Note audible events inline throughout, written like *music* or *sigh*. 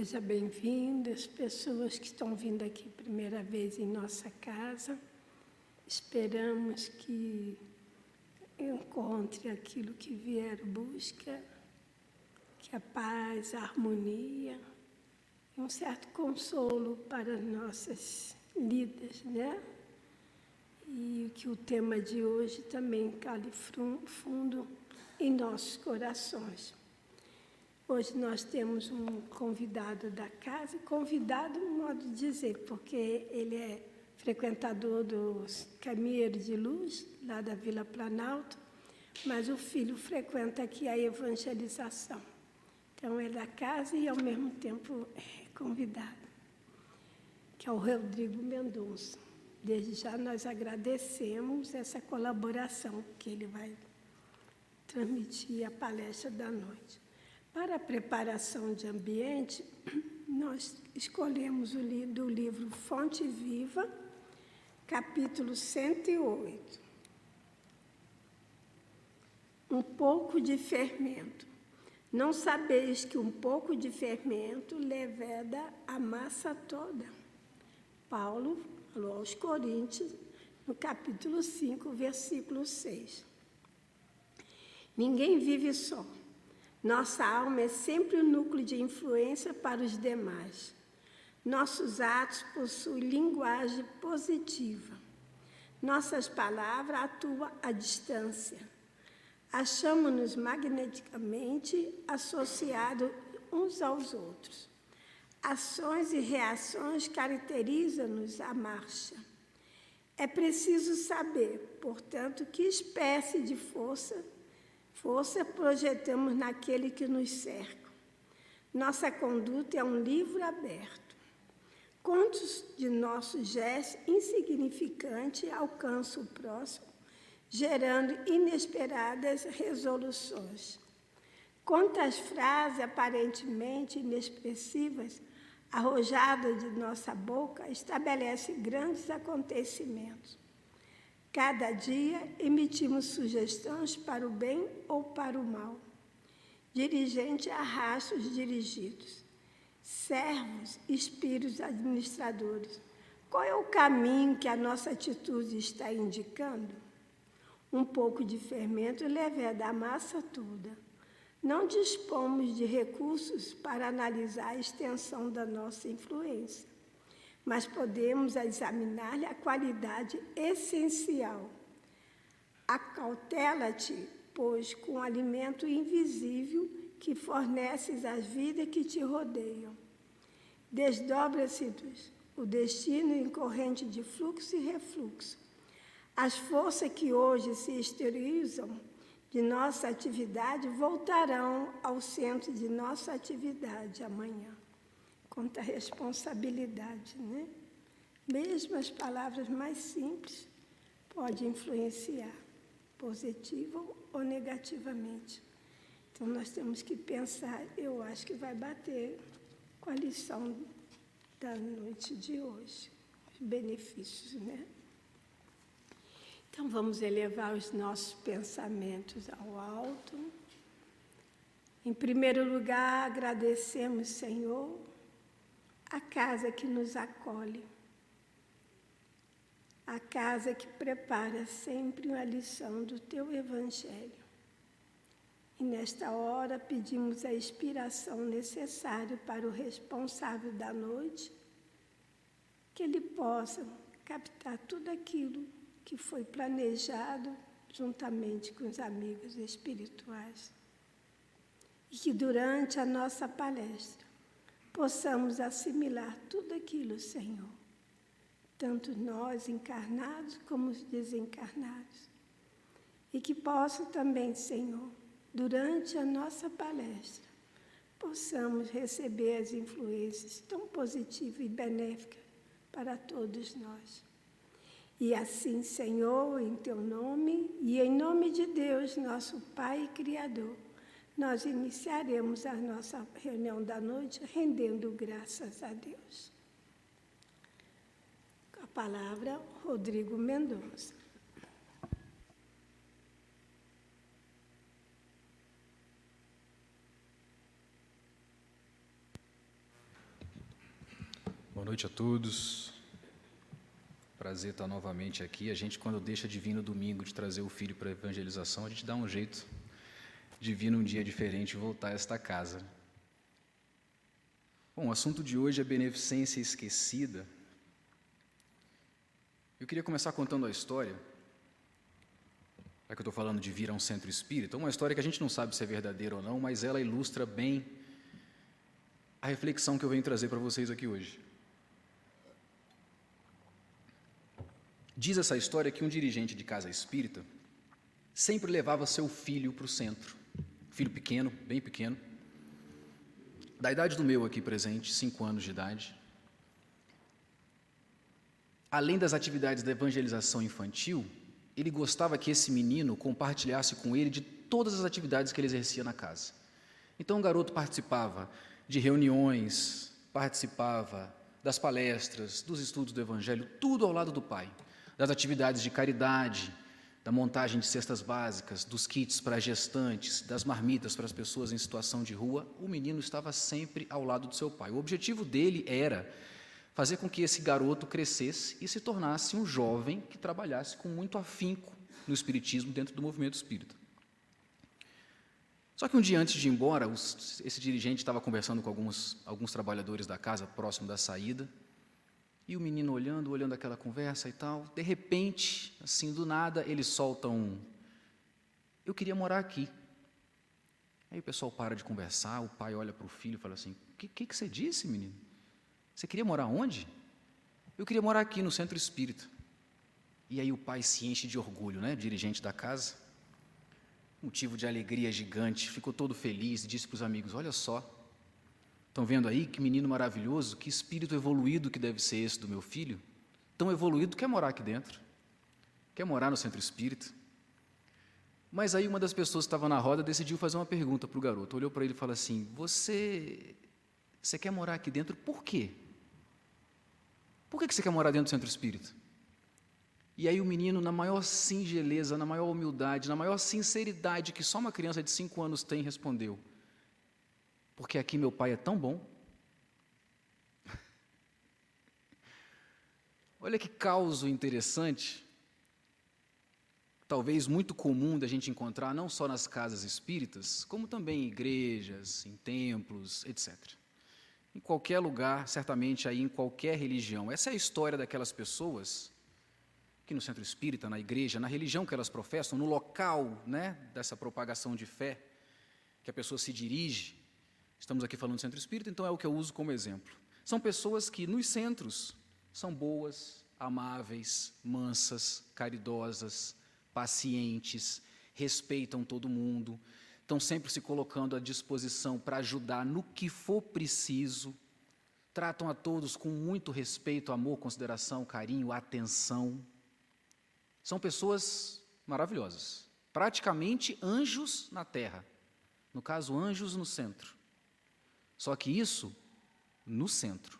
Seja bem-vindo, as pessoas que estão vindo aqui primeira vez em nossa casa. Esperamos que encontre aquilo que vier busca, que a paz, a harmonia um certo consolo para nossas lidas, né? E que o tema de hoje também cale fundo em nossos corações. Hoje nós temos um convidado da casa, convidado, modo de dizer, porque ele é frequentador dos Caminheiros de Luz, lá da Vila Planalto, mas o filho frequenta aqui a evangelização. Então é da casa e ao mesmo tempo é convidado, que é o Rodrigo Mendonça. Desde já nós agradecemos essa colaboração que ele vai transmitir a palestra da noite. Para a preparação de ambiente, nós escolhemos o li do livro Fonte Viva, capítulo 108. Um pouco de fermento. Não sabeis que um pouco de fermento leveda a massa toda. Paulo falou aos Coríntios, no capítulo 5, versículo 6. Ninguém vive só nossa alma é sempre o núcleo de influência para os demais. Nossos atos possuem linguagem positiva. Nossas palavras atuam à distância. Achamos-nos magneticamente associados uns aos outros. Ações e reações caracterizam-nos a marcha. É preciso saber, portanto, que espécie de força Força projetamos naquele que nos cerca. Nossa conduta é um livro aberto. Quantos de nossos gestos insignificantes alcançam o próximo, gerando inesperadas resoluções? Quantas frases aparentemente inexpressivas arrojadas de nossa boca estabelecem grandes acontecimentos? Cada dia emitimos sugestões para o bem ou para o mal. Dirigente arrasta os dirigidos. Servos, espíritos administradores. Qual é o caminho que a nossa atitude está indicando? Um pouco de fermento leva da massa toda. Não dispomos de recursos para analisar a extensão da nossa influência mas podemos examinar-lhe a qualidade essencial. Acautela-te, pois, com o alimento invisível que forneces às vidas que te rodeiam. Desdobra-se o destino em corrente de fluxo e refluxo. As forças que hoje se exteriorizam de nossa atividade voltarão ao centro de nossa atividade amanhã quanta responsabilidade, né? Mesmo as palavras mais simples podem influenciar, positiva ou negativamente. Então nós temos que pensar, eu acho que vai bater com a lição da noite de hoje, os benefícios, né? Então vamos elevar os nossos pensamentos ao alto. Em primeiro lugar, agradecemos, Senhor, a casa que nos acolhe, a casa que prepara sempre uma lição do teu Evangelho. E nesta hora pedimos a inspiração necessária para o responsável da noite, que ele possa captar tudo aquilo que foi planejado juntamente com os amigos espirituais. E que durante a nossa palestra possamos assimilar tudo aquilo, Senhor, tanto nós encarnados como os desencarnados. E que possa também, Senhor, durante a nossa palestra, possamos receber as influências tão positivas e benéficas para todos nós. E assim, Senhor, em teu nome e em nome de Deus, nosso Pai e Criador, nós iniciaremos a nossa reunião da noite rendendo graças a Deus. A palavra, Rodrigo Mendonça. Boa noite a todos. Prazer estar novamente aqui. A gente, quando deixa de vir no domingo de trazer o filho para a evangelização, a gente dá um jeito de vir num dia diferente e voltar a esta casa. Bom, o assunto de hoje é beneficência esquecida. Eu queria começar contando a história, já que eu estou falando de vir a um centro espírita, uma história que a gente não sabe se é verdadeira ou não, mas ela ilustra bem a reflexão que eu venho trazer para vocês aqui hoje. Diz essa história que um dirigente de casa espírita sempre levava seu filho para o centro, filho pequeno, bem pequeno, da idade do meu aqui presente, cinco anos de idade, além das atividades da evangelização infantil, ele gostava que esse menino compartilhasse com ele de todas as atividades que ele exercia na casa. Então o garoto participava de reuniões, participava das palestras, dos estudos do Evangelho, tudo ao lado do pai, das atividades de caridade, da montagem de cestas básicas, dos kits para gestantes, das marmitas para as pessoas em situação de rua, o menino estava sempre ao lado do seu pai. O objetivo dele era fazer com que esse garoto crescesse e se tornasse um jovem que trabalhasse com muito afinco no espiritismo dentro do movimento espírita. Só que um dia antes de ir embora, os, esse dirigente estava conversando com alguns, alguns trabalhadores da casa próximo da saída, e o menino olhando, olhando aquela conversa e tal, de repente, assim do nada, ele solta um: Eu queria morar aqui. Aí o pessoal para de conversar, o pai olha para o filho e fala assim: O que, que, que você disse, menino? Você queria morar onde? Eu queria morar aqui no centro espírita. E aí o pai se enche de orgulho, né? Dirigente da casa. Motivo de alegria gigante, ficou todo feliz e disse para os amigos: Olha só, estão vendo aí que menino maravilhoso, que espírito evoluído que deve ser esse do meu filho? Tão evoluído, quer morar aqui dentro, quer morar no centro espírita. Mas aí uma das pessoas que estava na roda decidiu fazer uma pergunta para o garoto. Olhou para ele e falou assim: Você, você quer morar aqui dentro por quê? Por que você quer morar dentro do centro espírita? E aí o menino, na maior singeleza, na maior humildade, na maior sinceridade que só uma criança de cinco anos tem, respondeu: Porque aqui meu pai é tão bom. *laughs* Olha que causo interessante, talvez muito comum da gente encontrar, não só nas casas espíritas, como também em igrejas, em templos, etc. Em qualquer lugar, certamente aí em qualquer religião. Essa é a história daquelas pessoas que no centro espírita, na igreja, na religião que elas professam, no local né, dessa propagação de fé, que a pessoa se dirige. Estamos aqui falando do centro espírita, então é o que eu uso como exemplo. São pessoas que nos centros são boas, amáveis, mansas, caridosas, pacientes, respeitam todo mundo, estão sempre se colocando à disposição para ajudar no que for preciso, tratam a todos com muito respeito, amor, consideração, carinho, atenção. São pessoas maravilhosas, praticamente anjos na terra. No caso, anjos no centro. Só que isso no centro.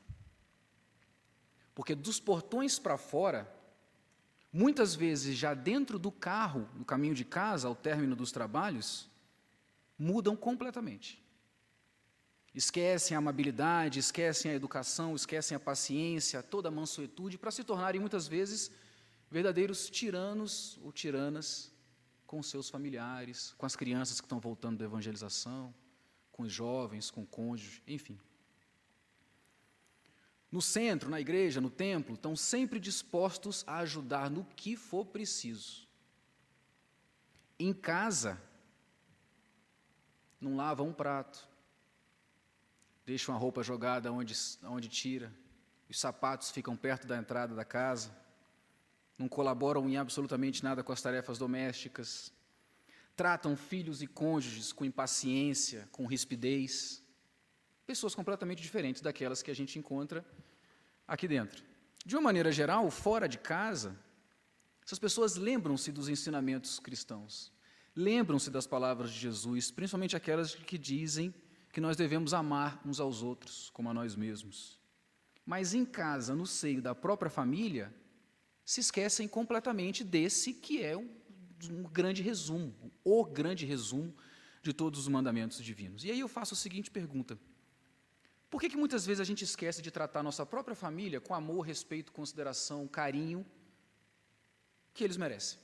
Porque dos portões para fora, muitas vezes já dentro do carro, no caminho de casa, ao término dos trabalhos, mudam completamente. Esquecem a amabilidade, esquecem a educação, esquecem a paciência, toda a mansuetude, para se tornarem muitas vezes verdadeiros tiranos ou tiranas com seus familiares, com as crianças que estão voltando da evangelização, com os jovens, com o cônjuge, enfim. No centro, na igreja, no templo, estão sempre dispostos a ajudar no que for preciso. Em casa, não lava um prato, deixa uma roupa jogada onde, onde tira, os sapatos ficam perto da entrada da casa, não colaboram em absolutamente nada com as tarefas domésticas, tratam filhos e cônjuges com impaciência, com rispidez, pessoas completamente diferentes daquelas que a gente encontra aqui dentro. De uma maneira geral, fora de casa, essas pessoas lembram-se dos ensinamentos cristãos. Lembram-se das palavras de Jesus, principalmente aquelas que dizem que nós devemos amar uns aos outros como a nós mesmos. Mas em casa, no seio da própria família, se esquecem completamente desse que é um, um grande resumo, o grande resumo de todos os mandamentos divinos. E aí eu faço a seguinte pergunta: Por que, que muitas vezes a gente esquece de tratar nossa própria família com amor, respeito, consideração, carinho que eles merecem?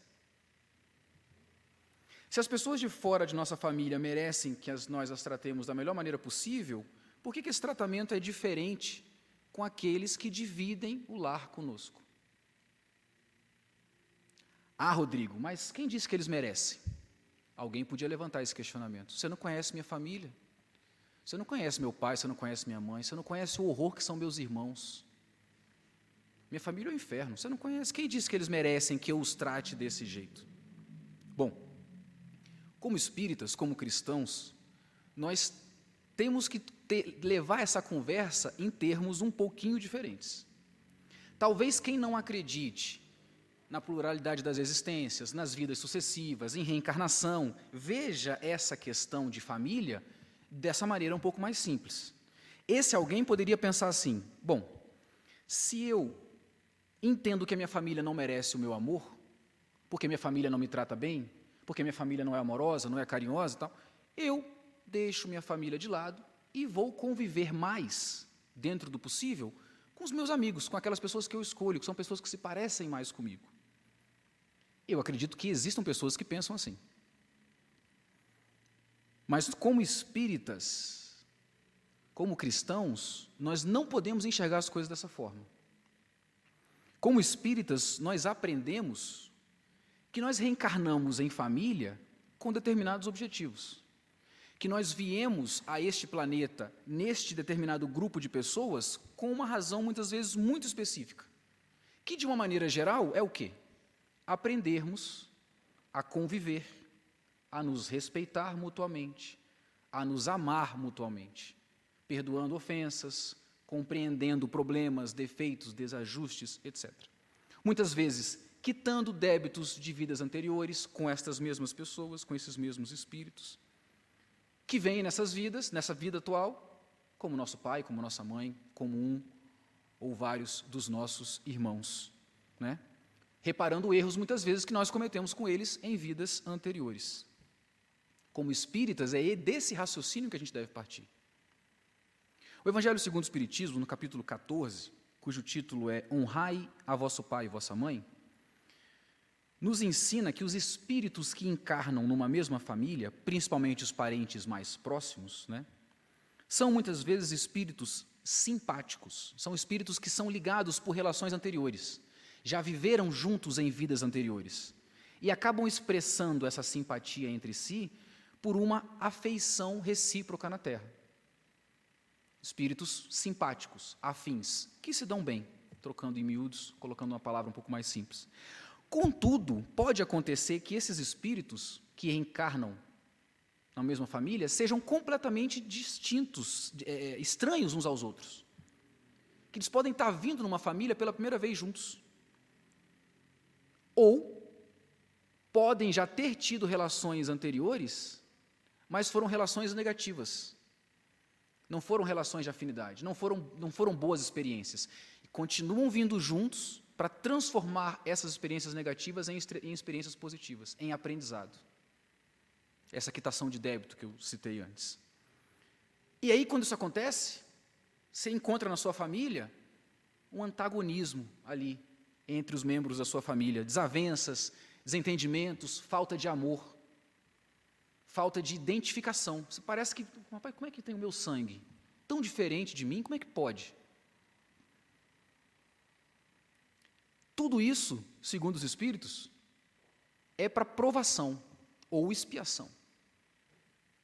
Se as pessoas de fora de nossa família merecem que as, nós as tratemos da melhor maneira possível, por que, que esse tratamento é diferente com aqueles que dividem o lar conosco? Ah, Rodrigo, mas quem disse que eles merecem? Alguém podia levantar esse questionamento. Você não conhece minha família. Você não conhece meu pai, você não conhece minha mãe, você não conhece o horror que são meus irmãos. Minha família é o inferno. Você não conhece. Quem disse que eles merecem que eu os trate desse jeito? Bom, como espíritas, como cristãos, nós temos que ter, levar essa conversa em termos um pouquinho diferentes. Talvez quem não acredite na pluralidade das existências, nas vidas sucessivas, em reencarnação, veja essa questão de família dessa maneira um pouco mais simples. Esse alguém poderia pensar assim: bom, se eu entendo que a minha família não merece o meu amor, porque minha família não me trata bem, porque minha família não é amorosa, não é carinhosa e tal, eu deixo minha família de lado e vou conviver mais, dentro do possível, com os meus amigos, com aquelas pessoas que eu escolho, que são pessoas que se parecem mais comigo. Eu acredito que existam pessoas que pensam assim. Mas, como espíritas, como cristãos, nós não podemos enxergar as coisas dessa forma. Como espíritas, nós aprendemos que nós reencarnamos em família com determinados objetivos. Que nós viemos a este planeta, neste determinado grupo de pessoas, com uma razão muitas vezes muito específica. Que, de uma maneira geral, é o quê? Aprendermos a conviver, a nos respeitar mutuamente, a nos amar mutuamente, perdoando ofensas, compreendendo problemas, defeitos, desajustes, etc. Muitas vezes, quitando débitos de vidas anteriores com estas mesmas pessoas, com esses mesmos espíritos, que vêm nessas vidas, nessa vida atual, como nosso pai, como nossa mãe, como um ou vários dos nossos irmãos, né? Reparando erros muitas vezes que nós cometemos com eles em vidas anteriores. Como espíritas, é desse raciocínio que a gente deve partir. O Evangelho segundo o Espiritismo, no capítulo 14, cujo título é Honrai a vosso pai e vossa mãe, nos ensina que os espíritos que encarnam numa mesma família, principalmente os parentes mais próximos, né, são muitas vezes espíritos simpáticos, são espíritos que são ligados por relações anteriores já viveram juntos em vidas anteriores e acabam expressando essa simpatia entre si por uma afeição recíproca na Terra. Espíritos simpáticos, afins, que se dão bem, trocando em miúdos, colocando uma palavra um pouco mais simples. Contudo, pode acontecer que esses espíritos que reencarnam na mesma família sejam completamente distintos, é, estranhos uns aos outros. Que eles podem estar vindo numa família pela primeira vez juntos ou podem já ter tido relações anteriores, mas foram relações negativas. Não foram relações de afinidade, não foram, não foram boas experiências. Continuam vindo juntos para transformar essas experiências negativas em, em experiências positivas, em aprendizado. Essa quitação de débito que eu citei antes. E aí, quando isso acontece, você encontra na sua família um antagonismo ali, entre os membros da sua família, desavenças, desentendimentos, falta de amor, falta de identificação. Você parece que, rapaz, como é que tem o meu sangue? Tão diferente de mim, como é que pode? Tudo isso, segundo os Espíritos, é para provação ou expiação.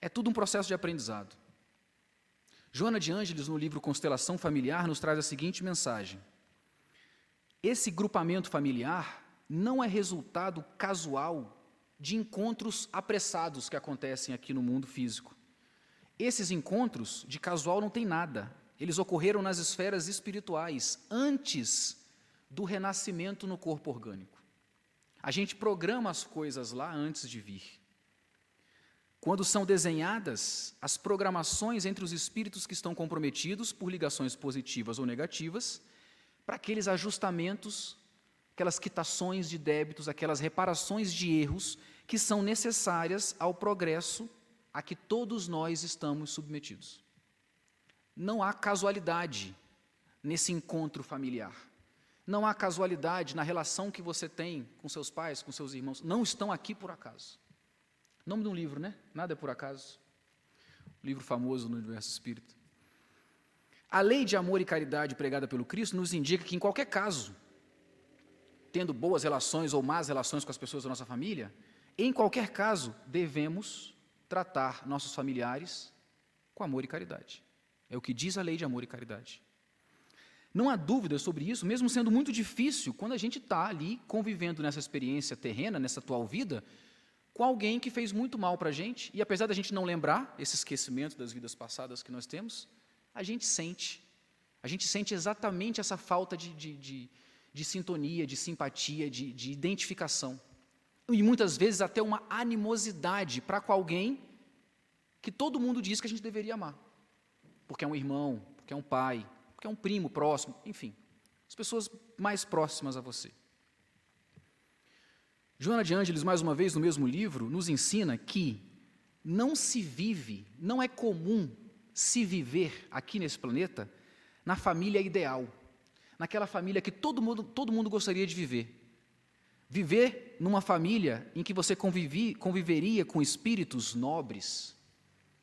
É tudo um processo de aprendizado. Joana de Ângeles, no livro Constelação Familiar, nos traz a seguinte mensagem: esse grupamento familiar não é resultado casual de encontros apressados que acontecem aqui no mundo físico. Esses encontros de casual não tem nada. Eles ocorreram nas esferas espirituais antes do renascimento no corpo orgânico. A gente programa as coisas lá antes de vir. Quando são desenhadas as programações entre os espíritos que estão comprometidos por ligações positivas ou negativas, para aqueles ajustamentos, aquelas quitações de débitos, aquelas reparações de erros que são necessárias ao progresso a que todos nós estamos submetidos. Não há casualidade nesse encontro familiar. Não há casualidade na relação que você tem com seus pais, com seus irmãos. Não estão aqui por acaso. Nome de um livro, né? Nada é por acaso. livro famoso no universo espírita. A lei de amor e caridade pregada pelo Cristo nos indica que, em qualquer caso, tendo boas relações ou más relações com as pessoas da nossa família, em qualquer caso, devemos tratar nossos familiares com amor e caridade. É o que diz a lei de amor e caridade. Não há dúvida sobre isso, mesmo sendo muito difícil quando a gente está ali convivendo nessa experiência terrena, nessa atual vida, com alguém que fez muito mal para a gente, e apesar da gente não lembrar esse esquecimento das vidas passadas que nós temos, a gente sente. A gente sente exatamente essa falta de, de, de, de sintonia, de simpatia, de, de identificação. E muitas vezes até uma animosidade para com alguém que todo mundo diz que a gente deveria amar. Porque é um irmão, porque é um pai, porque é um primo próximo, enfim, as pessoas mais próximas a você. Joana de Ângeles, mais uma vez, no mesmo livro, nos ensina que não se vive, não é comum se viver aqui nesse planeta na família ideal, naquela família que todo mundo, todo mundo gostaria de viver. Viver numa família em que você convivi, conviveria com espíritos nobres,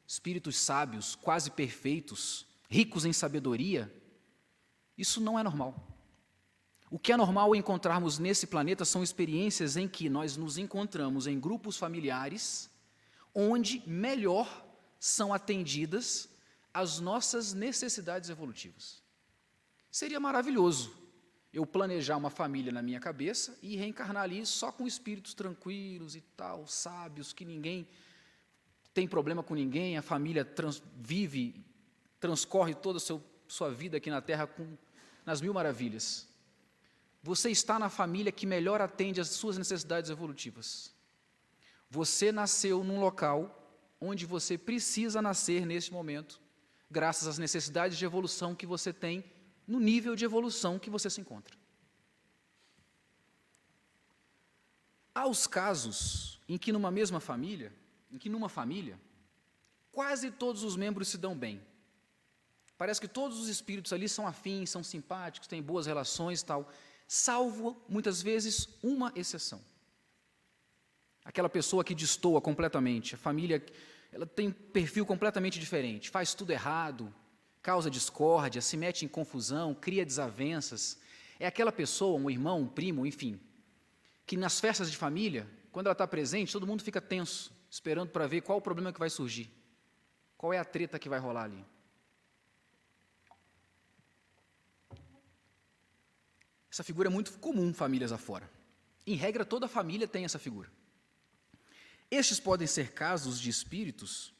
espíritos sábios, quase perfeitos, ricos em sabedoria, isso não é normal. O que é normal encontrarmos nesse planeta são experiências em que nós nos encontramos em grupos familiares, onde melhor são atendidas as nossas necessidades evolutivas. Seria maravilhoso eu planejar uma família na minha cabeça e reencarnar ali só com espíritos tranquilos e tal, sábios, que ninguém tem problema com ninguém, a família trans, vive, transcorre toda a sua vida aqui na Terra com nas mil maravilhas. Você está na família que melhor atende às suas necessidades evolutivas. Você nasceu num local onde você precisa nascer neste momento, graças às necessidades de evolução que você tem no nível de evolução que você se encontra. Há os casos em que numa mesma família, em que numa família, quase todos os membros se dão bem. Parece que todos os espíritos ali são afins, são simpáticos, têm boas relações tal, salvo, muitas vezes, uma exceção. Aquela pessoa que destoa completamente, a família, ela tem um perfil completamente diferente, faz tudo errado, causa discórdia, se mete em confusão, cria desavenças. É aquela pessoa, um irmão, um primo, enfim, que nas festas de família, quando ela está presente, todo mundo fica tenso, esperando para ver qual o problema que vai surgir, qual é a treta que vai rolar ali. Essa figura é muito comum famílias afora. Em regra, toda família tem essa figura. Estes podem ser casos de espíritos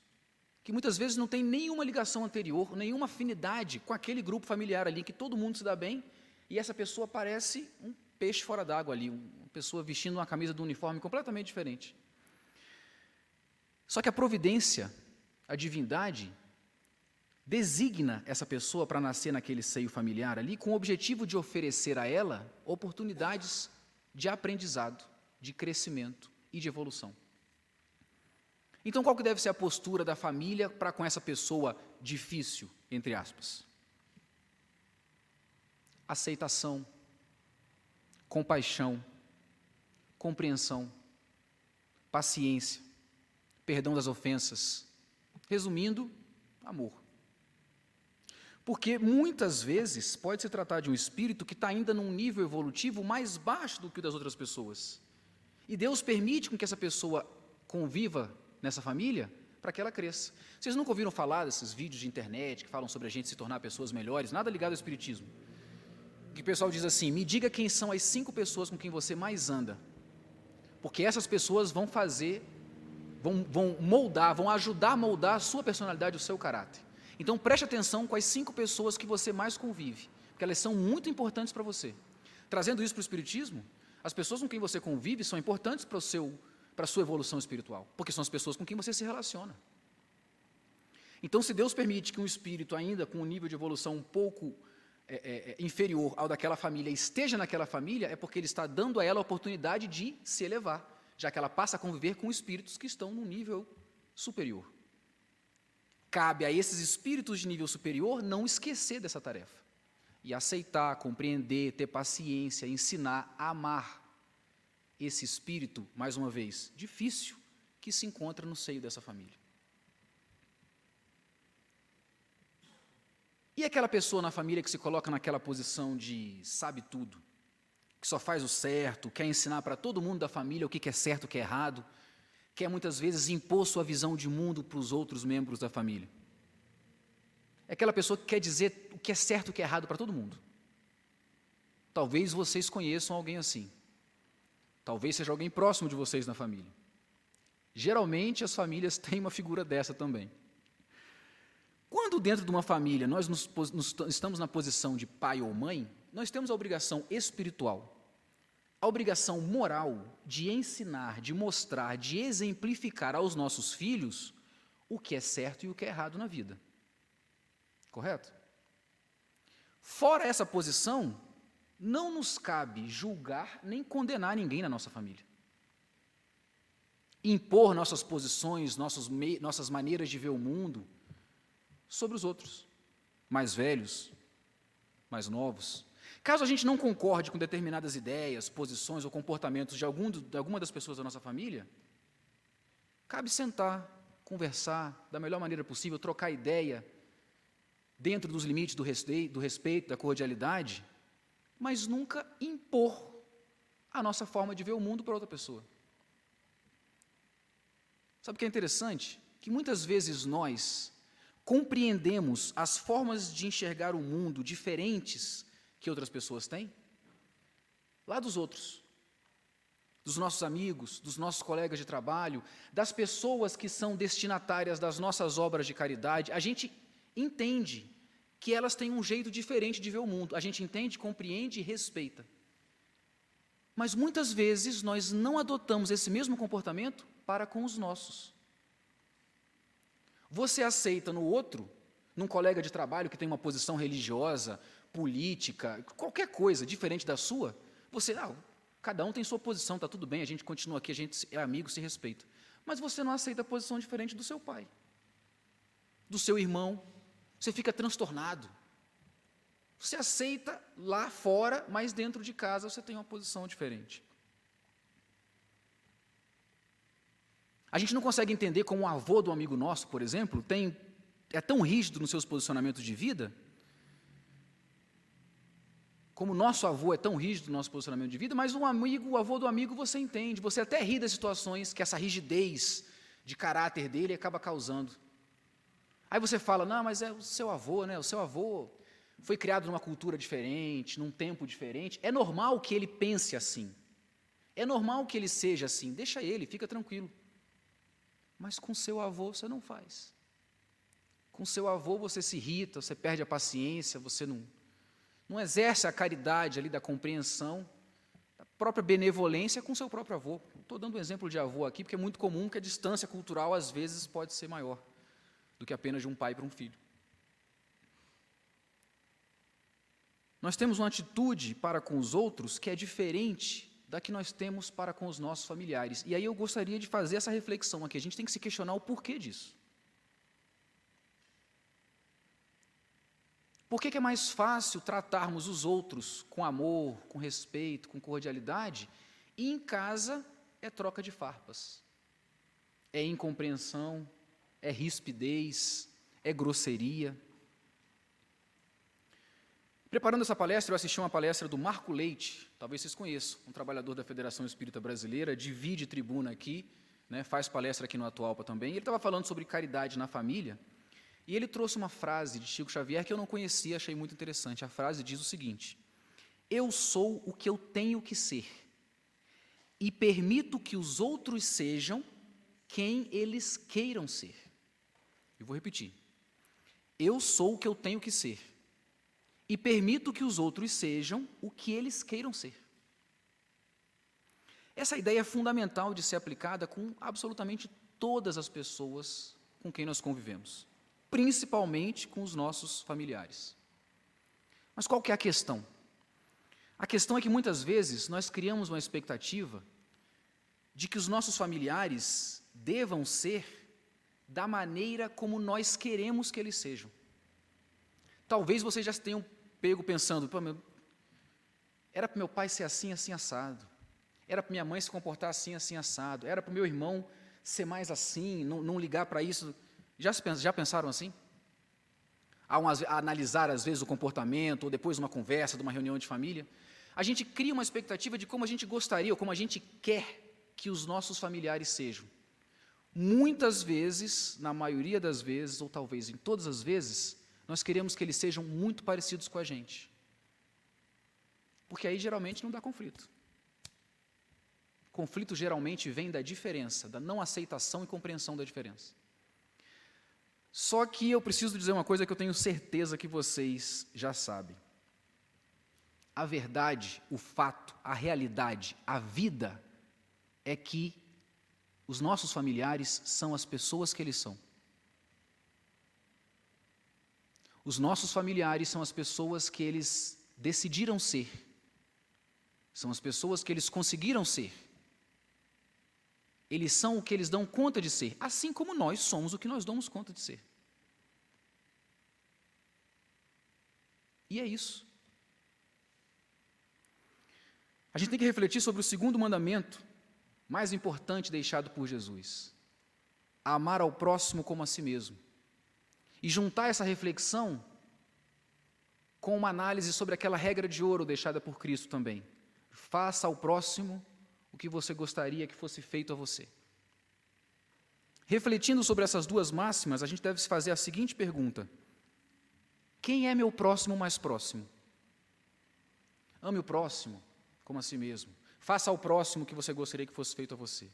que muitas vezes não têm nenhuma ligação anterior, nenhuma afinidade com aquele grupo familiar ali, que todo mundo se dá bem, e essa pessoa parece um peixe fora d'água ali, uma pessoa vestindo uma camisa de um uniforme completamente diferente. Só que a providência, a divindade, designa essa pessoa para nascer naquele seio familiar ali com o objetivo de oferecer a ela oportunidades de aprendizado, de crescimento e de evolução. Então, qual que deve ser a postura da família para com essa pessoa difícil, entre aspas? Aceitação, compaixão, compreensão, paciência, perdão das ofensas. Resumindo, amor. Porque muitas vezes pode se tratar de um espírito que está ainda num nível evolutivo mais baixo do que o das outras pessoas. E Deus permite com que essa pessoa conviva nessa família para que ela cresça. Vocês nunca ouviram falar desses vídeos de internet que falam sobre a gente se tornar pessoas melhores? Nada ligado ao espiritismo. Que o pessoal diz assim: me diga quem são as cinco pessoas com quem você mais anda. Porque essas pessoas vão fazer, vão, vão moldar, vão ajudar a moldar a sua personalidade, o seu caráter. Então preste atenção com as cinco pessoas que você mais convive, porque elas são muito importantes para você. Trazendo isso para o Espiritismo, as pessoas com quem você convive são importantes para, o seu, para a sua evolução espiritual, porque são as pessoas com quem você se relaciona. Então, se Deus permite que um espírito, ainda com um nível de evolução um pouco é, é, é inferior ao daquela família, esteja naquela família, é porque Ele está dando a ela a oportunidade de se elevar, já que ela passa a conviver com espíritos que estão num nível superior. Cabe a esses espíritos de nível superior não esquecer dessa tarefa e aceitar, compreender, ter paciência, ensinar, amar esse espírito, mais uma vez, difícil, que se encontra no seio dessa família. E aquela pessoa na família que se coloca naquela posição de sabe tudo, que só faz o certo, quer ensinar para todo mundo da família o que é certo, o que é errado, quer muitas vezes impor sua visão de mundo para os outros membros da família. É aquela pessoa que quer dizer o que é certo o que é errado para todo mundo. Talvez vocês conheçam alguém assim. Talvez seja alguém próximo de vocês na família. Geralmente as famílias *laughs* têm uma figura dessa também. Quando dentro de uma família nós nos, nos, estamos na posição de pai ou mãe, nós temos a obrigação espiritual, a obrigação moral de ensinar, de mostrar, de exemplificar aos nossos filhos o que é certo e o que é errado na vida. Correto? Fora essa posição, não nos cabe julgar nem condenar ninguém na nossa família. Impor nossas posições, nossos, nossas maneiras de ver o mundo sobre os outros, mais velhos, mais novos. Caso a gente não concorde com determinadas ideias, posições ou comportamentos de, algum, de alguma das pessoas da nossa família, cabe sentar, conversar da melhor maneira possível, trocar ideia, dentro dos limites do respeito, do respeito, da cordialidade, mas nunca impor a nossa forma de ver o mundo para outra pessoa. Sabe o que é interessante? Que muitas vezes nós compreendemos as formas de enxergar o mundo diferentes que outras pessoas têm? Lá dos outros, dos nossos amigos, dos nossos colegas de trabalho, das pessoas que são destinatárias das nossas obras de caridade, a gente entende que elas têm um jeito diferente de ver o mundo. A gente entende, compreende e respeita. Mas muitas vezes nós não adotamos esse mesmo comportamento para com os nossos. Você aceita no outro, num colega de trabalho que tem uma posição religiosa, política, qualquer coisa diferente da sua, você, ah, cada um tem sua posição, está tudo bem, a gente continua aqui, a gente é amigo, se respeita. Mas você não aceita a posição diferente do seu pai, do seu irmão, você fica transtornado. Você aceita lá fora, mas dentro de casa você tem uma posição diferente. A gente não consegue entender como o avô do amigo nosso, por exemplo, tem, é tão rígido nos seus posicionamentos de vida, como o nosso avô é tão rígido no nosso posicionamento de vida, mas um amigo, o avô do amigo, você entende, você até ri das situações que essa rigidez de caráter dele acaba causando. Aí você fala, não, mas é o seu avô, né? O seu avô foi criado numa cultura diferente, num tempo diferente. É normal que ele pense assim. É normal que ele seja assim. Deixa ele, fica tranquilo. Mas com seu avô você não faz. Com seu avô você se irrita, você perde a paciência, você não, não exerce a caridade ali da compreensão, da própria benevolência com seu próprio avô. Estou dando um exemplo de avô aqui, porque é muito comum que a distância cultural às vezes pode ser maior do que apenas de um pai para um filho. Nós temos uma atitude para com os outros que é diferente da que nós temos para com os nossos familiares. E aí eu gostaria de fazer essa reflexão aqui. A gente tem que se questionar o porquê disso. Por que, que é mais fácil tratarmos os outros com amor, com respeito, com cordialidade, e em casa é troca de farpas, é incompreensão, é rispidez, é grosseria? Preparando essa palestra, eu assisti uma palestra do Marco Leite, talvez vocês conheçam, um trabalhador da Federação Espírita Brasileira, divide tribuna aqui, né, faz palestra aqui no Atualpa também. Ele estava falando sobre caridade na família, e ele trouxe uma frase de Chico Xavier que eu não conhecia, achei muito interessante. A frase diz o seguinte: Eu sou o que eu tenho que ser, e permito que os outros sejam quem eles queiram ser. Eu vou repetir. Eu sou o que eu tenho que ser e permito que os outros sejam o que eles queiram ser. Essa ideia é fundamental de ser aplicada com absolutamente todas as pessoas com quem nós convivemos, principalmente com os nossos familiares. Mas qual que é a questão? A questão é que muitas vezes nós criamos uma expectativa de que os nossos familiares devam ser da maneira como nós queremos que eles sejam. Talvez vocês já tenham pego pensando, era para meu pai ser assim, assim, assado. Era para minha mãe se comportar assim, assim, assado. Era para meu irmão ser mais assim, não, não ligar para isso. Já, já pensaram assim? A, um, a analisar, às vezes, o comportamento, ou depois uma conversa, de uma reunião de família. A gente cria uma expectativa de como a gente gostaria, ou como a gente quer que os nossos familiares sejam. Muitas vezes, na maioria das vezes, ou talvez em todas as vezes, nós queremos que eles sejam muito parecidos com a gente. Porque aí geralmente não dá conflito. Conflito geralmente vem da diferença, da não aceitação e compreensão da diferença. Só que eu preciso dizer uma coisa que eu tenho certeza que vocês já sabem. A verdade, o fato, a realidade, a vida é que os nossos familiares são as pessoas que eles são. Os nossos familiares são as pessoas que eles decidiram ser. São as pessoas que eles conseguiram ser. Eles são o que eles dão conta de ser, assim como nós somos o que nós damos conta de ser. E é isso. A gente tem que refletir sobre o segundo mandamento mais importante deixado por Jesus: amar ao próximo como a si mesmo. E juntar essa reflexão com uma análise sobre aquela regra de ouro deixada por Cristo também. Faça ao próximo o que você gostaria que fosse feito a você. Refletindo sobre essas duas máximas, a gente deve se fazer a seguinte pergunta: Quem é meu próximo mais próximo? Ame o próximo como a si mesmo. Faça ao próximo o que você gostaria que fosse feito a você.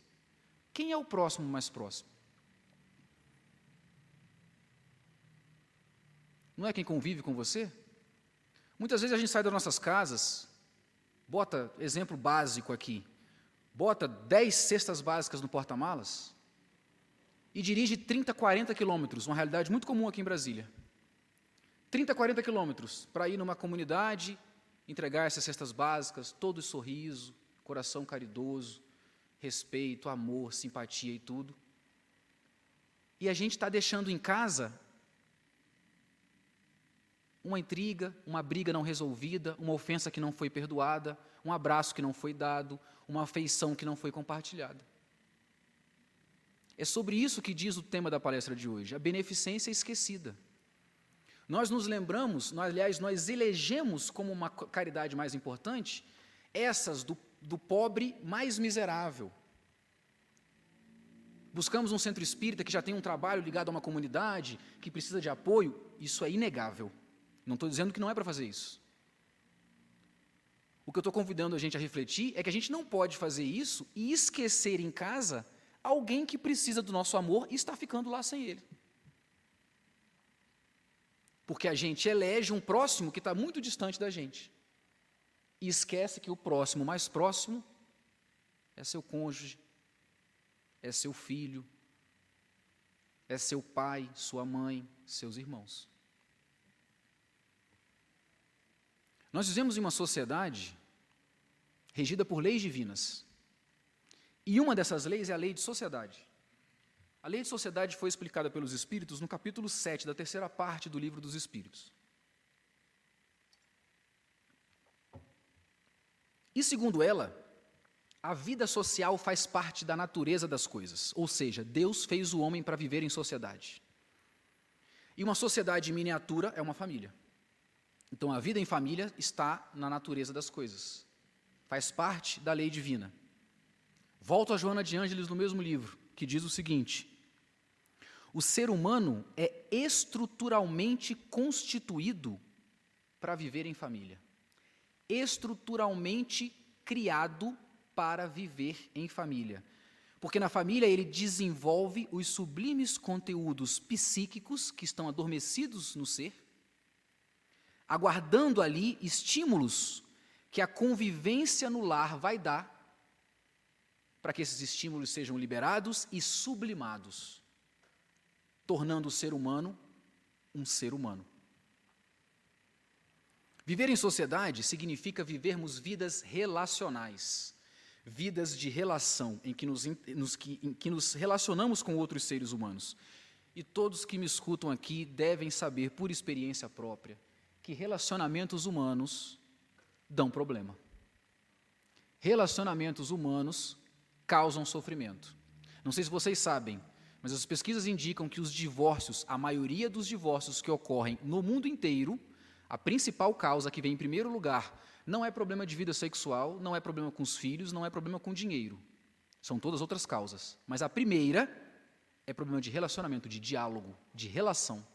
Quem é o próximo mais próximo? Não é quem convive com você? Muitas vezes a gente sai das nossas casas, bota exemplo básico aqui, bota 10 cestas básicas no porta-malas e dirige 30, 40 quilômetros, uma realidade muito comum aqui em Brasília. 30, 40 quilômetros para ir numa comunidade, entregar essas cestas básicas, todo sorriso, coração caridoso, respeito, amor, simpatia e tudo. E a gente está deixando em casa uma intriga, uma briga não resolvida, uma ofensa que não foi perdoada, um abraço que não foi dado, uma afeição que não foi compartilhada. É sobre isso que diz o tema da palestra de hoje, a beneficência esquecida. Nós nos lembramos, nós, aliás, nós elegemos como uma caridade mais importante essas do, do pobre mais miserável. Buscamos um centro espírita que já tem um trabalho ligado a uma comunidade, que precisa de apoio, isso é inegável. Não estou dizendo que não é para fazer isso. O que eu estou convidando a gente a refletir é que a gente não pode fazer isso e esquecer em casa alguém que precisa do nosso amor e está ficando lá sem ele. Porque a gente elege um próximo que está muito distante da gente. E esquece que o próximo mais próximo é seu cônjuge, é seu filho, é seu pai, sua mãe, seus irmãos. Nós vivemos em uma sociedade regida por leis divinas. E uma dessas leis é a lei de sociedade. A lei de sociedade foi explicada pelos Espíritos no capítulo 7 da terceira parte do livro dos Espíritos. E segundo ela, a vida social faz parte da natureza das coisas, ou seja, Deus fez o homem para viver em sociedade. E uma sociedade miniatura é uma família. Então a vida em família está na natureza das coisas, faz parte da lei divina. Volto a Joana de Ângeles no mesmo livro, que diz o seguinte: o ser humano é estruturalmente constituído para viver em família, estruturalmente criado para viver em família. Porque na família ele desenvolve os sublimes conteúdos psíquicos que estão adormecidos no ser aguardando ali estímulos que a convivência no lar vai dar para que esses estímulos sejam liberados e sublimados, tornando o ser humano um ser humano. Viver em sociedade significa vivermos vidas relacionais, vidas de relação, em que nos, nos, em que nos relacionamos com outros seres humanos. e todos que me escutam aqui devem saber por experiência própria que relacionamentos humanos dão problema. Relacionamentos humanos causam sofrimento. Não sei se vocês sabem, mas as pesquisas indicam que os divórcios, a maioria dos divórcios que ocorrem no mundo inteiro, a principal causa que vem em primeiro lugar não é problema de vida sexual, não é problema com os filhos, não é problema com dinheiro. São todas outras causas. Mas a primeira é problema de relacionamento, de diálogo, de relação.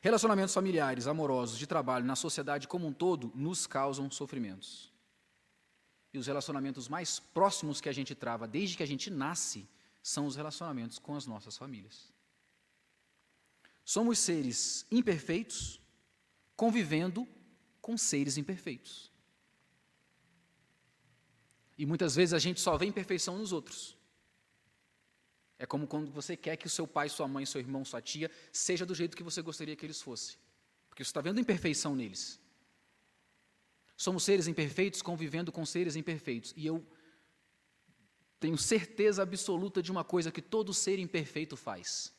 Relacionamentos familiares, amorosos, de trabalho, na sociedade como um todo, nos causam sofrimentos. E os relacionamentos mais próximos que a gente trava desde que a gente nasce são os relacionamentos com as nossas famílias. Somos seres imperfeitos, convivendo com seres imperfeitos. E muitas vezes a gente só vê imperfeição nos outros. É como quando você quer que o seu pai, sua mãe, seu irmão, sua tia seja do jeito que você gostaria que eles fossem. Porque você está vendo imperfeição neles. Somos seres imperfeitos convivendo com seres imperfeitos. E eu tenho certeza absoluta de uma coisa que todo ser imperfeito faz: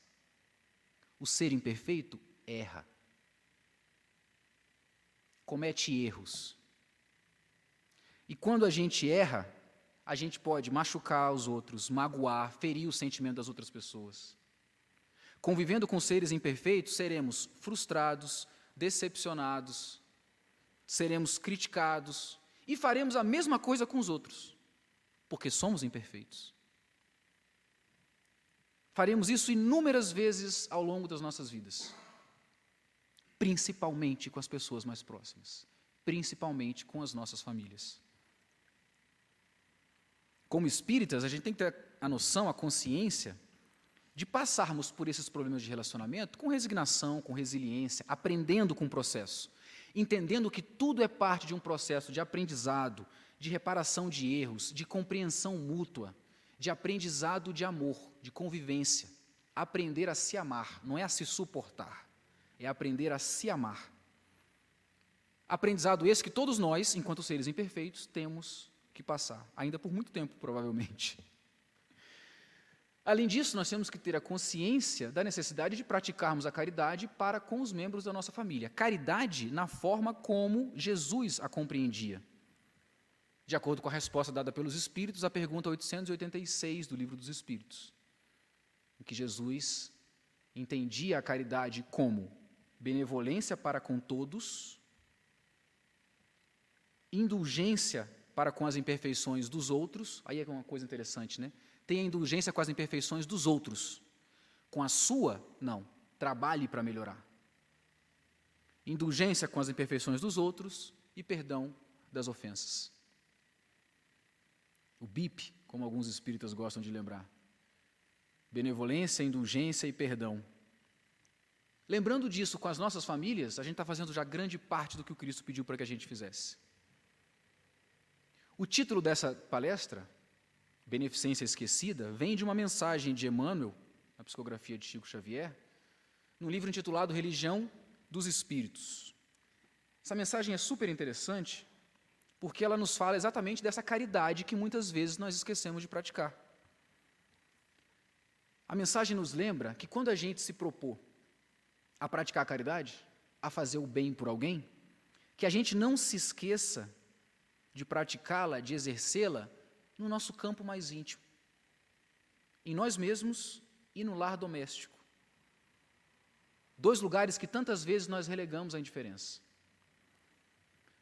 o ser imperfeito erra comete erros. E quando a gente erra, a gente pode machucar os outros, magoar, ferir o sentimento das outras pessoas. Convivendo com seres imperfeitos, seremos frustrados, decepcionados, seremos criticados e faremos a mesma coisa com os outros, porque somos imperfeitos. Faremos isso inúmeras vezes ao longo das nossas vidas principalmente com as pessoas mais próximas, principalmente com as nossas famílias. Como espíritas, a gente tem que ter a noção, a consciência de passarmos por esses problemas de relacionamento com resignação, com resiliência, aprendendo com o processo, entendendo que tudo é parte de um processo de aprendizado, de reparação de erros, de compreensão mútua, de aprendizado de amor, de convivência. Aprender a se amar, não é a se suportar é aprender a se amar. Aprendizado esse que todos nós, enquanto seres imperfeitos, temos que passar, ainda por muito tempo, provavelmente. Além disso, nós temos que ter a consciência da necessidade de praticarmos a caridade para com os membros da nossa família. Caridade na forma como Jesus a compreendia. De acordo com a resposta dada pelos Espíritos à pergunta 886 do Livro dos Espíritos, em que Jesus entendia a caridade como benevolência para com todos, indulgência para com as imperfeições dos outros. Aí é uma coisa interessante, né? Tenha indulgência com as imperfeições dos outros. Com a sua, não. Trabalhe para melhorar. Indulgência com as imperfeições dos outros e perdão das ofensas. O BIP, como alguns espíritas gostam de lembrar. Benevolência, indulgência e perdão Lembrando disso com as nossas famílias, a gente está fazendo já grande parte do que o Cristo pediu para que a gente fizesse. O título dessa palestra, Beneficência Esquecida, vem de uma mensagem de Emmanuel, na psicografia de Chico Xavier, num livro intitulado Religião dos Espíritos. Essa mensagem é super interessante, porque ela nos fala exatamente dessa caridade que muitas vezes nós esquecemos de praticar. A mensagem nos lembra que quando a gente se propor a praticar a caridade, a fazer o bem por alguém, que a gente não se esqueça de praticá-la, de exercê-la no nosso campo mais íntimo, em nós mesmos e no lar doméstico. Dois lugares que tantas vezes nós relegamos à indiferença.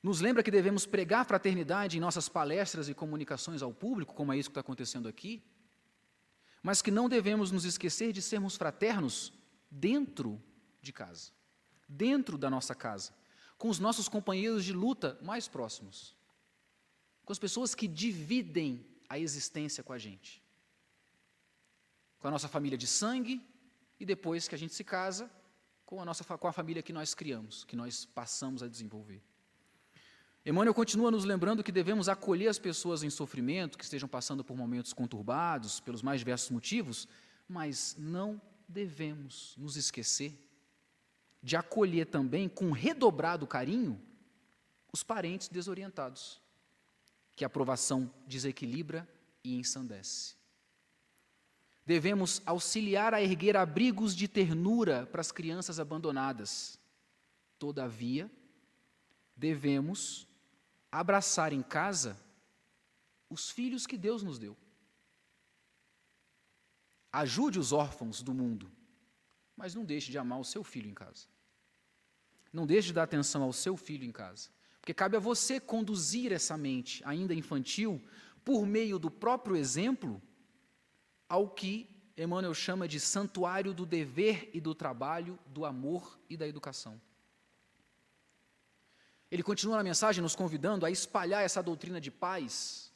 Nos lembra que devemos pregar a fraternidade em nossas palestras e comunicações ao público, como é isso que está acontecendo aqui, mas que não devemos nos esquecer de sermos fraternos dentro de casa, dentro da nossa casa, com os nossos companheiros de luta mais próximos, com as pessoas que dividem a existência com a gente, com a nossa família de sangue e depois que a gente se casa, com a, nossa, com a família que nós criamos, que nós passamos a desenvolver. Emmanuel continua nos lembrando que devemos acolher as pessoas em sofrimento, que estejam passando por momentos conturbados, pelos mais diversos motivos, mas não devemos nos esquecer de acolher também com redobrado carinho os parentes desorientados, que a aprovação desequilibra e ensandece. Devemos auxiliar a erguer abrigos de ternura para as crianças abandonadas. Todavia, devemos abraçar em casa os filhos que Deus nos deu. Ajude os órfãos do mundo, mas não deixe de amar o seu filho em casa. Não deixe de dar atenção ao seu filho em casa. Porque cabe a você conduzir essa mente, ainda infantil, por meio do próprio exemplo, ao que Emmanuel chama de santuário do dever e do trabalho, do amor e da educação. Ele continua na mensagem nos convidando a espalhar essa doutrina de paz,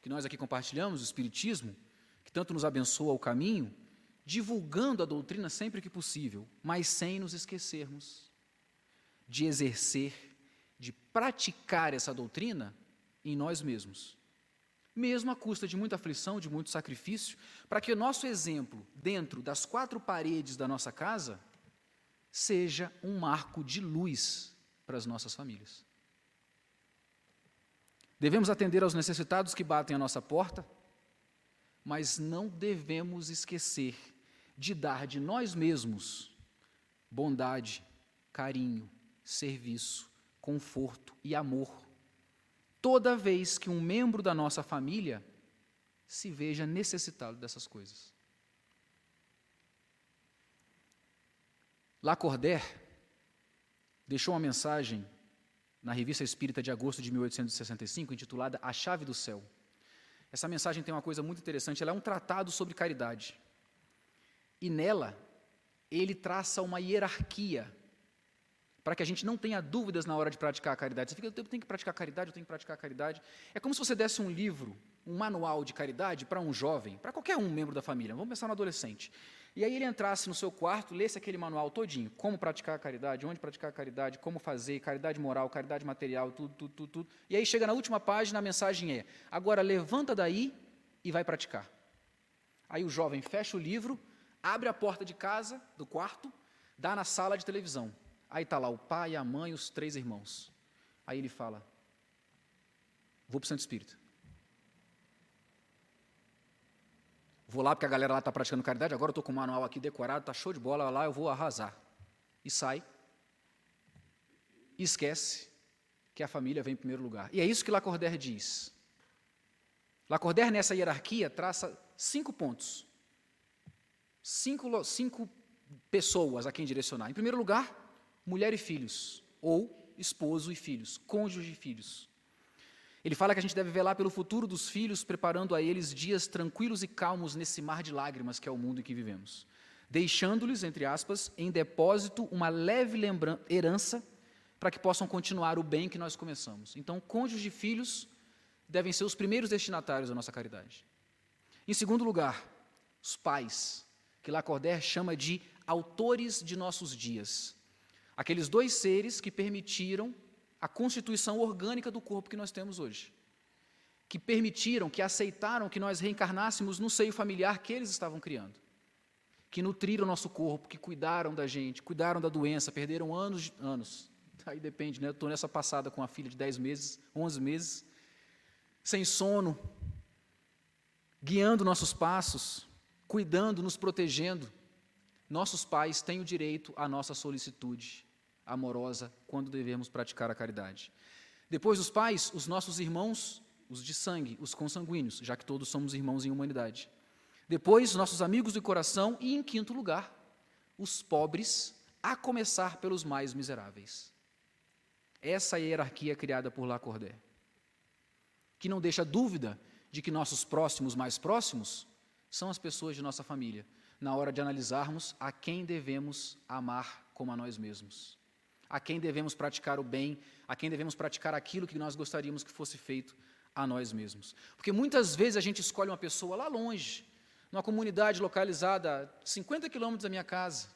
que nós aqui compartilhamos, o Espiritismo, que tanto nos abençoa o caminho, divulgando a doutrina sempre que possível, mas sem nos esquecermos de exercer, de praticar essa doutrina em nós mesmos. Mesmo à custa de muita aflição, de muito sacrifício, para que o nosso exemplo, dentro das quatro paredes da nossa casa, seja um marco de luz para as nossas famílias. Devemos atender aos necessitados que batem à nossa porta, mas não devemos esquecer de dar de nós mesmos bondade, carinho, serviço, conforto e amor, toda vez que um membro da nossa família se veja necessitado dessas coisas. Lacordaire deixou uma mensagem na Revista Espírita de agosto de 1865, intitulada A Chave do Céu. Essa mensagem tem uma coisa muito interessante, ela é um tratado sobre caridade. E nela, ele traça uma hierarquia para que a gente não tenha dúvidas na hora de praticar a caridade. Você fica, eu tenho que praticar caridade, eu tenho que praticar caridade. É como se você desse um livro, um manual de caridade para um jovem, para qualquer um membro da família, vamos pensar no adolescente. E aí ele entrasse no seu quarto, lesse aquele manual todinho, como praticar a caridade, onde praticar a caridade, como fazer, caridade moral, caridade material, tudo, tudo, tudo, tudo. E aí chega na última página, a mensagem é: agora levanta daí e vai praticar. Aí o jovem fecha o livro, abre a porta de casa, do quarto, dá na sala de televisão. Aí está lá o pai, a mãe, os três irmãos. Aí ele fala: Vou para o Santo Espírito. Vou lá porque a galera lá está praticando caridade, agora eu estou com o manual aqui decorado, está show de bola, lá eu vou arrasar. E sai. E esquece que a família vem em primeiro lugar. E é isso que Lacordaire diz. Lacordaire, nessa hierarquia, traça cinco pontos. Cinco, cinco pessoas a quem direcionar. Em primeiro lugar, mulher e filhos, ou esposo e filhos, cônjuge e filhos. Ele fala que a gente deve velar pelo futuro dos filhos, preparando a eles dias tranquilos e calmos nesse mar de lágrimas que é o mundo em que vivemos, deixando-lhes, entre aspas, em depósito uma leve herança para que possam continuar o bem que nós começamos. Então, cônjuge e filhos devem ser os primeiros destinatários da nossa caridade. Em segundo lugar, os pais, que Lacordaire chama de autores de nossos dias. Aqueles dois seres que permitiram a constituição orgânica do corpo que nós temos hoje. Que permitiram, que aceitaram que nós reencarnássemos no seio familiar que eles estavam criando. Que nutriram nosso corpo, que cuidaram da gente, cuidaram da doença, perderam anos, anos. Aí depende, né? Eu estou nessa passada com a filha de 10 meses, 11 meses, sem sono, guiando nossos passos, cuidando, nos protegendo nossos pais têm o direito à nossa solicitude amorosa quando devemos praticar a caridade. Depois dos pais, os nossos irmãos, os de sangue, os consanguíneos, já que todos somos irmãos em humanidade. Depois, nossos amigos do coração e, em quinto lugar, os pobres, a começar pelos mais miseráveis. Essa é a hierarquia criada por Lacordaire, que não deixa dúvida de que nossos próximos mais próximos são as pessoas de nossa família, na hora de analisarmos a quem devemos amar como a nós mesmos, a quem devemos praticar o bem, a quem devemos praticar aquilo que nós gostaríamos que fosse feito a nós mesmos. Porque muitas vezes a gente escolhe uma pessoa lá longe, numa comunidade localizada a 50 quilômetros da minha casa,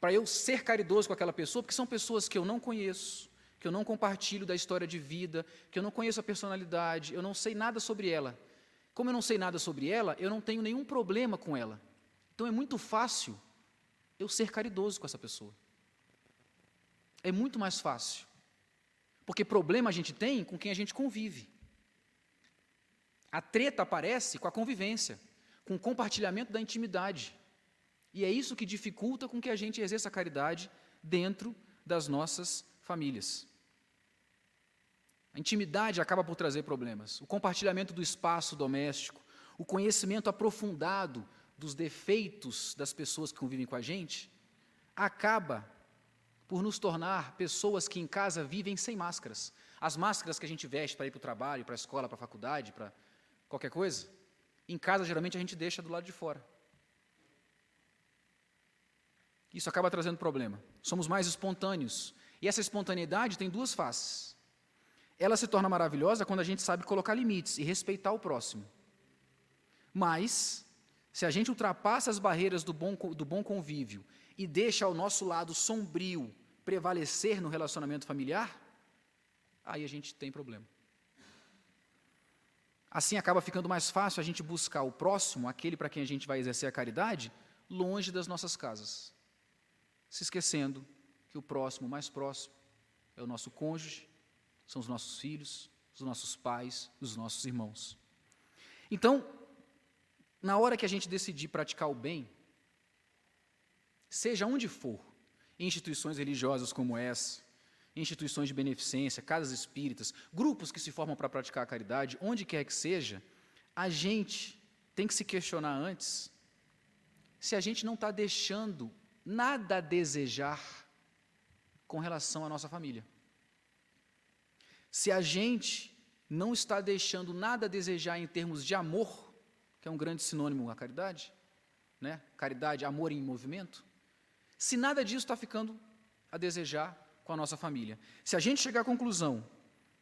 para eu ser caridoso com aquela pessoa, porque são pessoas que eu não conheço, que eu não compartilho da história de vida, que eu não conheço a personalidade, eu não sei nada sobre ela. Como eu não sei nada sobre ela, eu não tenho nenhum problema com ela. Então é muito fácil eu ser caridoso com essa pessoa. É muito mais fácil. Porque problema a gente tem com quem a gente convive. A treta aparece com a convivência. com compartilhamento da intimidade. E é isso que dificulta com que a gente exerça a caridade dentro das nossas famílias. A intimidade acaba por trazer problemas. O compartilhamento do espaço doméstico, o conhecimento aprofundado dos defeitos das pessoas que convivem com a gente, acaba por nos tornar pessoas que em casa vivem sem máscaras. As máscaras que a gente veste para ir para o trabalho, para a escola, para a faculdade, para qualquer coisa, em casa geralmente a gente deixa do lado de fora. Isso acaba trazendo problema. Somos mais espontâneos. E essa espontaneidade tem duas faces. Ela se torna maravilhosa quando a gente sabe colocar limites e respeitar o próximo. Mas, se a gente ultrapassa as barreiras do bom, do bom convívio e deixa o nosso lado sombrio prevalecer no relacionamento familiar, aí a gente tem problema. Assim acaba ficando mais fácil a gente buscar o próximo, aquele para quem a gente vai exercer a caridade, longe das nossas casas, se esquecendo que o próximo mais próximo é o nosso cônjuge, são os nossos filhos, os nossos pais, os nossos irmãos. Então, na hora que a gente decidir praticar o bem, seja onde for, instituições religiosas como essa, instituições de beneficência, casas espíritas, grupos que se formam para praticar a caridade, onde quer que seja, a gente tem que se questionar antes se a gente não está deixando nada a desejar com relação à nossa família. Se a gente não está deixando nada a desejar em termos de amor, é um grande sinônimo à caridade, né? Caridade, amor em movimento. Se nada disso está ficando a desejar com a nossa família. Se a gente chegar à conclusão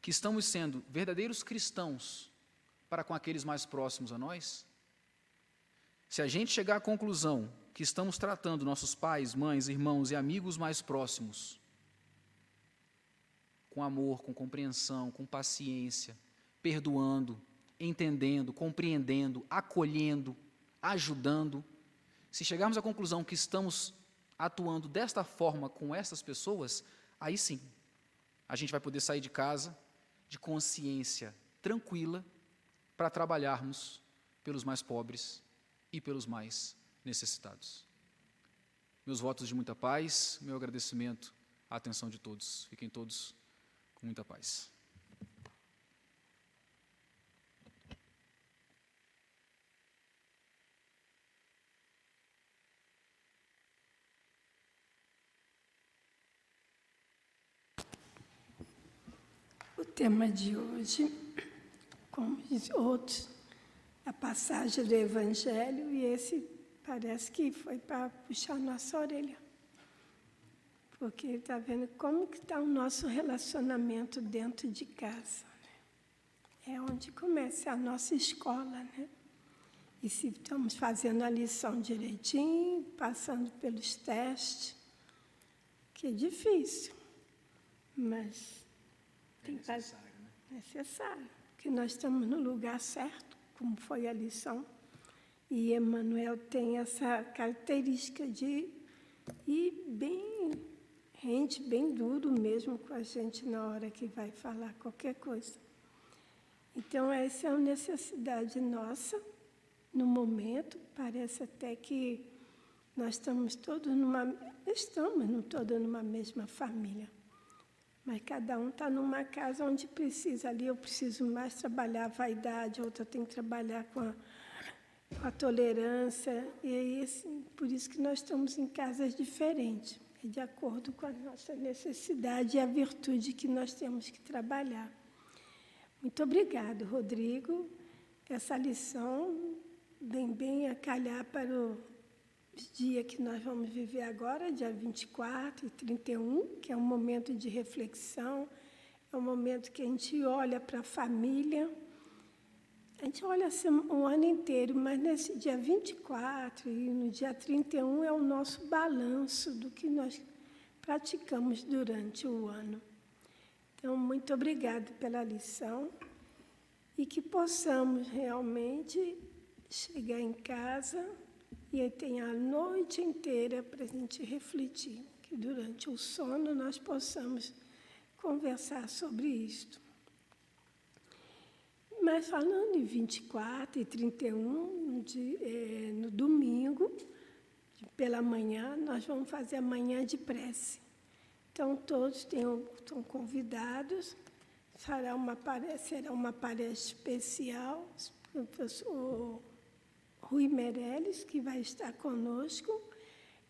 que estamos sendo verdadeiros cristãos para com aqueles mais próximos a nós, se a gente chegar à conclusão que estamos tratando nossos pais, mães, irmãos e amigos mais próximos com amor, com compreensão, com paciência, perdoando, entendendo, compreendendo, acolhendo, ajudando. Se chegarmos à conclusão que estamos atuando desta forma com essas pessoas, aí sim, a gente vai poder sair de casa de consciência tranquila para trabalharmos pelos mais pobres e pelos mais necessitados. Meus votos de muita paz, meu agradecimento à atenção de todos. Fiquem todos com muita paz. O tema de hoje, como outros, a passagem do Evangelho, e esse parece que foi para puxar nossa orelha porque está vendo como que está o nosso relacionamento dentro de casa. Né? É onde começa a nossa escola, né? E se estamos fazendo a lição direitinho, passando pelos testes, que é difícil, mas é necessário, né? necessário, porque nós estamos no lugar certo, como foi a lição. E Emmanuel tem essa característica de ir bem rende bem duro mesmo com a gente na hora que vai falar qualquer coisa. Então, essa é uma necessidade nossa no momento. Parece até que nós estamos todos numa. Estamos não todos numa mesma família. Mas cada um está numa casa onde precisa ali, eu preciso mais trabalhar a vaidade, outra tem que trabalhar com a, com a tolerância. E é assim, por isso que nós estamos em casas diferentes de acordo com a nossa necessidade e a virtude que nós temos que trabalhar. Muito obrigado, Rodrigo. Essa lição vem bem a calhar para o dia que nós vamos viver agora, dia 24 e 31, que é um momento de reflexão, é um momento que a gente olha para a família a gente olha assim, um ano inteiro, mas nesse dia 24 e no dia 31 é o nosso balanço do que nós praticamos durante o ano. Então, muito obrigado pela lição e que possamos realmente chegar em casa e ter a noite inteira para a gente refletir, que durante o sono nós possamos conversar sobre isto. Mas falando em 24 e 31, de, é, no domingo, pela manhã, nós vamos fazer a manhã de prece. Então, todos estão convidados. Será uma, será uma palestra especial. O professor Rui Meirelles, que vai estar conosco,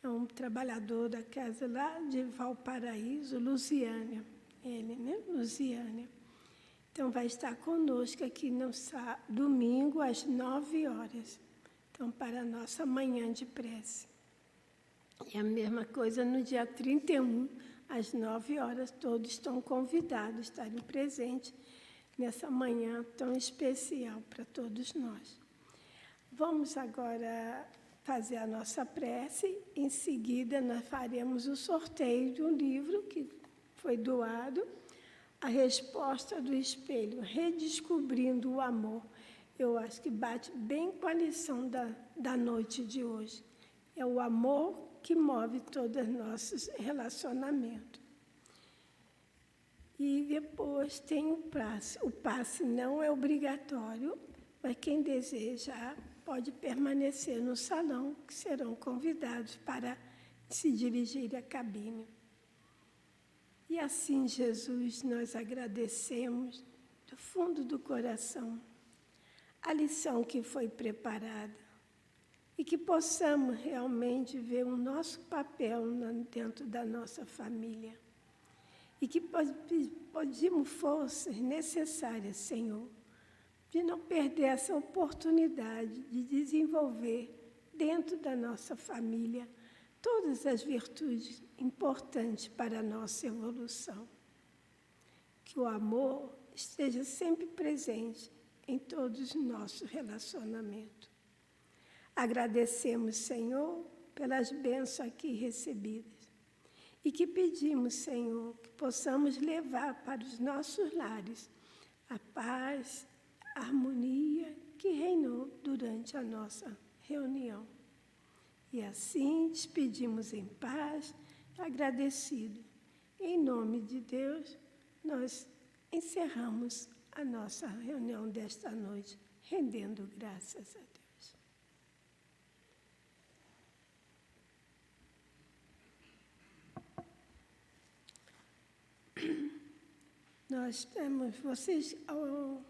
é um trabalhador da casa lá de Valparaíso, Lusiânia. Ele, né? Lusiânia. Então, vai estar conosco aqui no domingo, às nove horas. Então, para a nossa manhã de prece. E a mesma coisa no dia 31, às nove horas, todos estão convidados a estarem presentes nessa manhã tão especial para todos nós. Vamos agora fazer a nossa prece. Em seguida, nós faremos o sorteio de um livro que foi doado a resposta do espelho, redescobrindo o amor. Eu acho que bate bem com a lição da, da noite de hoje. É o amor que move todos os nossos relacionamentos. E depois tem o passe. O passe não é obrigatório, mas quem desejar pode permanecer no salão, que serão convidados para se dirigir à cabine. E assim, Jesus, nós agradecemos do fundo do coração a lição que foi preparada e que possamos realmente ver o nosso papel dentro da nossa família e que pedimos forças necessárias, Senhor, de não perder essa oportunidade de desenvolver dentro da nossa família todas as virtudes importantes para a nossa evolução. Que o amor esteja sempre presente em todos os nossos relacionamentos. Agradecemos, Senhor, pelas bênçãos aqui recebidas e que pedimos, Senhor, que possamos levar para os nossos lares a paz, harmonia que reinou durante a nossa reunião. E assim despedimos em paz, agradecido. Em nome de Deus, nós encerramos a nossa reunião desta noite, rendendo graças a Deus. Nós temos, vocês, ao